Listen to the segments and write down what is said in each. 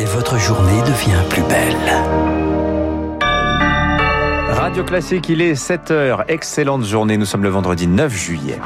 et votre journée devient plus belle. Radio Classique, il est 7h. Excellente journée. Nous sommes le vendredi 9 juillet.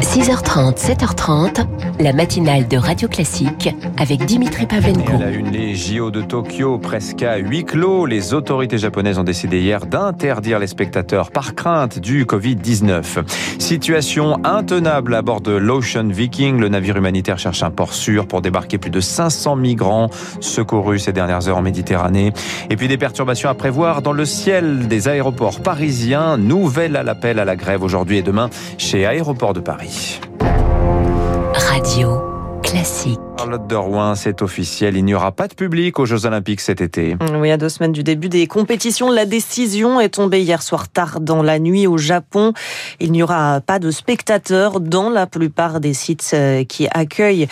6h30, 7h30, la matinale de Radio Classique avec Dimitri Pavlenko. À la une, les JO de Tokyo, presque à huis clos. Les autorités japonaises ont décidé hier d'interdire les spectateurs par crainte du Covid-19. Situation intenable à bord de l'Ocean Viking. Le navire humanitaire cherche un port sûr pour débarquer plus de 500 migrants secourus ces dernières heures en Méditerranée. Et puis des perturbations à prévoir dans le ciel des aéroports parisiens. Nouvel à l'appel à la grève aujourd'hui et demain chez Aéroport de Paris. Radio Classique. Charlotte de Rouen, c'est officiel, il n'y aura pas de public aux Jeux Olympiques cet été. Oui, à deux semaines du début des compétitions, la décision est tombée hier soir tard dans la nuit au Japon. Il n'y aura pas de spectateurs dans la plupart des sites euh, qui accueillent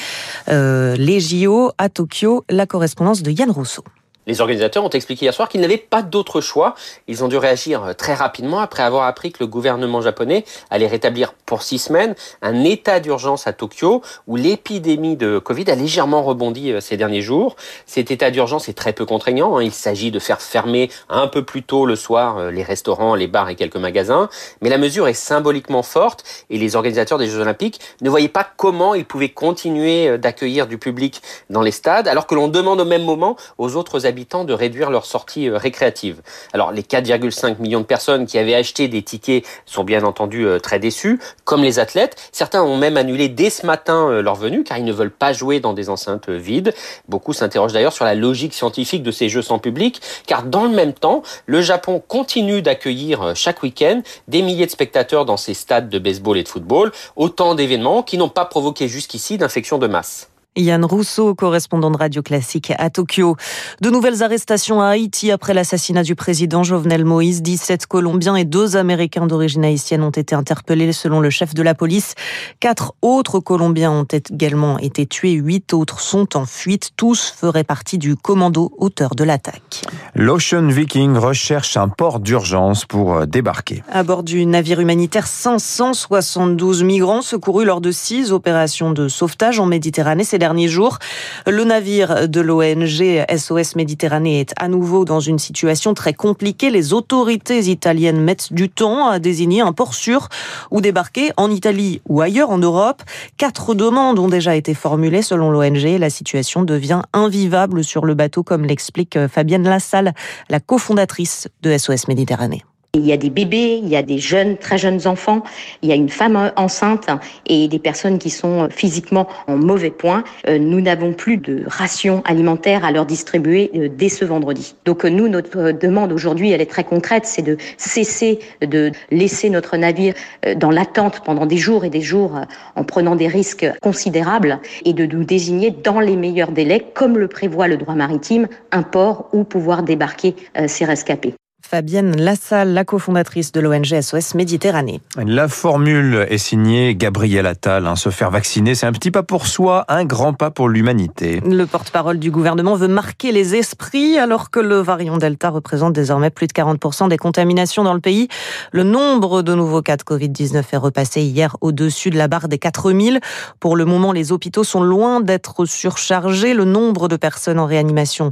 euh, les JO à Tokyo. La correspondance de Yann Rousseau. Les organisateurs ont expliqué hier soir qu'ils n'avaient pas d'autre choix. Ils ont dû réagir euh, très rapidement après avoir appris que le gouvernement japonais allait rétablir pour six semaines un état d'urgence à Tokyo où l'épidémie de Covid a légèrement rebondi euh, ces derniers jours. Cet état d'urgence est très peu contraignant. Hein. Il s'agit de faire fermer un peu plus tôt le soir euh, les restaurants, les bars et quelques magasins. Mais la mesure est symboliquement forte et les organisateurs des Jeux Olympiques ne voyaient pas comment ils pouvaient continuer d'accueillir du public dans les stades alors que l'on demande au même moment aux autres habitants de réduire leurs sorties euh, récréatives. Alors les 4,5 millions de personnes qui avaient acheté des tickets sont bien entendu euh, très déçus, comme les athlètes. Certains ont même annulé dès ce matin euh, leur venue car ils ne veulent pas jouer dans des enceintes vides. Beaucoup s'interrogent d'ailleurs sur la logique scientifique de ces jeux sans public car dans le même temps, le Japon continue d'accueillir chaque week-end des milliers de spectateurs dans ses stades de baseball et de football, autant d'événements qui n'ont pas provoqué jusqu'ici d'infections de masse. Yann Rousseau, correspondant de Radio Classique à Tokyo. De nouvelles arrestations à Haïti après l'assassinat du président Jovenel Moïse. 17 Colombiens et deux Américains d'origine haïtienne ont été interpellés selon le chef de la police. Quatre autres Colombiens ont également été tués. Huit autres sont en fuite. Tous feraient partie du commando auteur de l'attaque. L'Ocean Viking recherche un port d'urgence pour euh, débarquer. À bord du navire humanitaire, 572 migrants secourus lors de six opérations de sauvetage en Méditerranée ces derniers jours. Le navire de l'ONG SOS Méditerranée est à nouveau dans une situation très compliquée. Les autorités italiennes mettent du temps à désigner un port sûr où débarquer en Italie ou ailleurs en Europe. Quatre demandes ont déjà été formulées selon l'ONG. La situation devient invivable sur le bateau, comme l'explique Fabienne Lassalle, la cofondatrice de SOS Méditerranée. Il y a des bébés, il y a des jeunes, très jeunes enfants, il y a une femme enceinte et des personnes qui sont physiquement en mauvais point. Euh, nous n'avons plus de rations alimentaires à leur distribuer euh, dès ce vendredi. Donc euh, nous, notre demande aujourd'hui, elle est très concrète, c'est de cesser de laisser notre navire dans l'attente pendant des jours et des jours en prenant des risques considérables et de nous désigner dans les meilleurs délais, comme le prévoit le droit maritime, un port où pouvoir débarquer ces rescapés. Fabienne Lassalle, la cofondatrice de l'ONG SOS Méditerranée. La formule est signée Gabriel Attal. Hein. se faire vacciner, c'est un petit pas pour soi, un grand pas pour l'humanité. Le porte-parole du gouvernement veut marquer les esprits alors que le variant Delta représente désormais plus de 40% des contaminations dans le pays. Le nombre de nouveaux cas de Covid-19 est repassé hier au-dessus de la barre des 4000. Pour le moment, les hôpitaux sont loin d'être surchargés. Le nombre de personnes en réanimation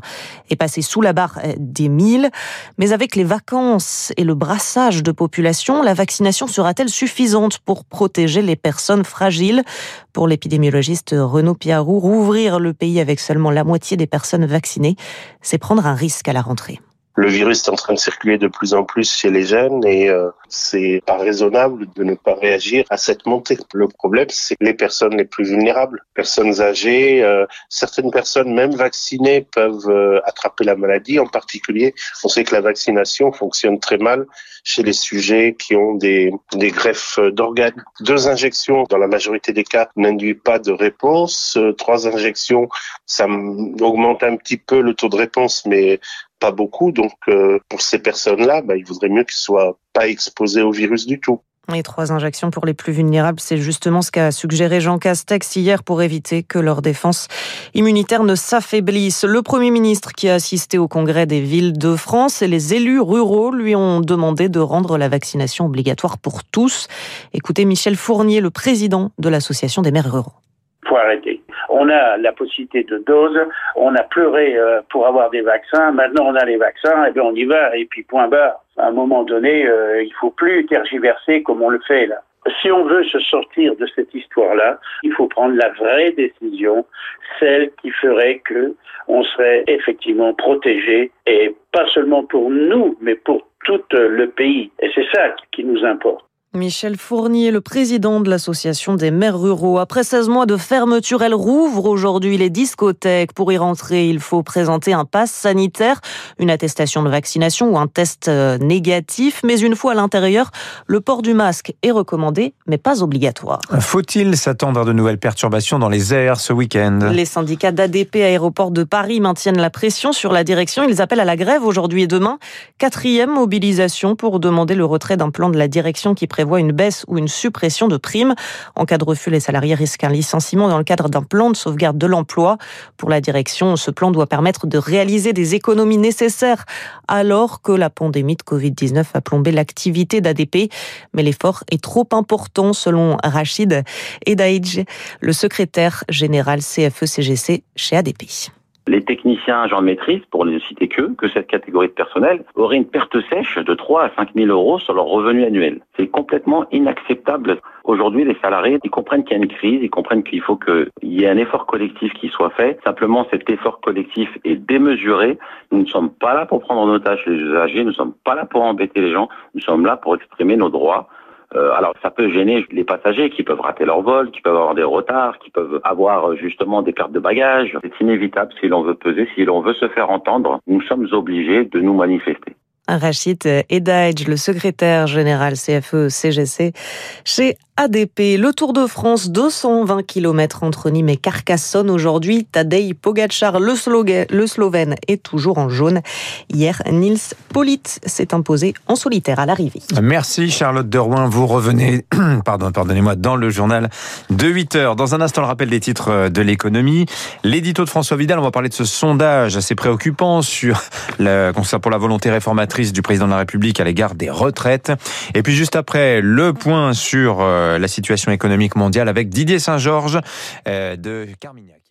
est passé sous la barre des 1000. Mais avec les vacances et le brassage de population, la vaccination sera-t-elle suffisante pour protéger les personnes fragiles? Pour l'épidémiologiste Renaud Piarou, rouvrir le pays avec seulement la moitié des personnes vaccinées, c'est prendre un risque à la rentrée. Le virus est en train de circuler de plus en plus chez les jeunes et euh, c'est pas raisonnable de ne pas réagir à cette montée. Le problème, c'est les personnes les plus vulnérables, personnes âgées, euh, certaines personnes même vaccinées peuvent euh, attraper la maladie. En particulier, on sait que la vaccination fonctionne très mal chez les sujets qui ont des, des greffes d'organes. Deux injections, dans la majorité des cas, n'induit pas de réponse. trois injections, ça augmente un petit peu le taux de réponse, mais pas beaucoup. Donc, euh, pour ces personnes-là, bah, il vaudrait mieux qu'ils soient pas exposés au virus du tout. Les trois injections pour les plus vulnérables, c'est justement ce qu'a suggéré Jean Castex hier pour éviter que leur défense immunitaire ne s'affaiblisse. Le Premier ministre qui a assisté au congrès des villes de France et les élus ruraux lui ont demandé de rendre la vaccination obligatoire pour tous. Écoutez Michel Fournier, le président de l'Association des maires ruraux. Faut arrêter. On a la possibilité de dose, on a pleuré euh, pour avoir des vaccins, maintenant on a les vaccins, et bien on y va, et puis point barre à un moment donné, euh, il faut plus tergiverser comme on le fait là. Si on veut se sortir de cette histoire-là, il faut prendre la vraie décision, celle qui ferait que on serait effectivement protégé et pas seulement pour nous, mais pour tout le pays. Et c'est ça qui nous importe. Michel Fournier, le président de l'association des maires ruraux. Après 16 mois de fermeture, elle rouvre aujourd'hui les discothèques. Pour y rentrer, il faut présenter un pass sanitaire, une attestation de vaccination ou un test euh, négatif. Mais une fois à l'intérieur, le port du masque est recommandé, mais pas obligatoire. Faut-il s'attendre à de nouvelles perturbations dans les airs ce week-end? Les syndicats d'ADP Aéroport de Paris maintiennent la pression sur la direction. Ils appellent à la grève aujourd'hui et demain. Quatrième mobilisation pour demander le retrait d'un plan de la direction qui prévoit voit une baisse ou une suppression de primes. En cas de refus, les salariés risquent un licenciement dans le cadre d'un plan de sauvegarde de l'emploi. Pour la direction, ce plan doit permettre de réaliser des économies nécessaires alors que la pandémie de Covid-19 a plombé l'activité d'ADP. Mais l'effort est trop important selon Rachid Edaïdj, le secrétaire général CFE-CGC chez ADP les techniciens agents de maîtrise, pour ne citer que, que cette catégorie de personnel, auraient une perte sèche de 3 à 5 000 euros sur leur revenu annuel. C'est complètement inacceptable. Aujourd'hui, les salariés, ils comprennent qu'il y a une crise, ils comprennent qu'il faut qu'il y ait un effort collectif qui soit fait. Simplement, cet effort collectif est démesuré. Nous ne sommes pas là pour prendre en otage les usagers, nous ne sommes pas là pour embêter les gens, nous sommes là pour exprimer nos droits. Euh, alors ça peut gêner les passagers qui peuvent rater leur vol, qui peuvent avoir des retards, qui peuvent avoir euh, justement des pertes de bagages. C'est inévitable si l'on veut peser, si l'on veut se faire entendre, nous sommes obligés de nous manifester. Rachid Edaïdj, le secrétaire général CFE-CGC chez ADP. Le Tour de France, 220 km entre Nîmes et Carcassonne. Aujourd'hui, Tadej Pogacar, le, le Slovène, est toujours en jaune. Hier, Nils Polit s'est imposé en solitaire à l'arrivée. Merci Charlotte Derouin. Vous revenez, pardon, pardonnez-moi, dans le journal de 8 heures. Dans un instant, le rappel des titres de l'économie. L'édito de François Vidal, on va parler de ce sondage assez préoccupant sur la, pour la volonté réformatrice du président de la République à l'égard des retraites. Et puis juste après, le point sur euh, la situation économique mondiale avec Didier Saint-Georges euh, de Carmignac.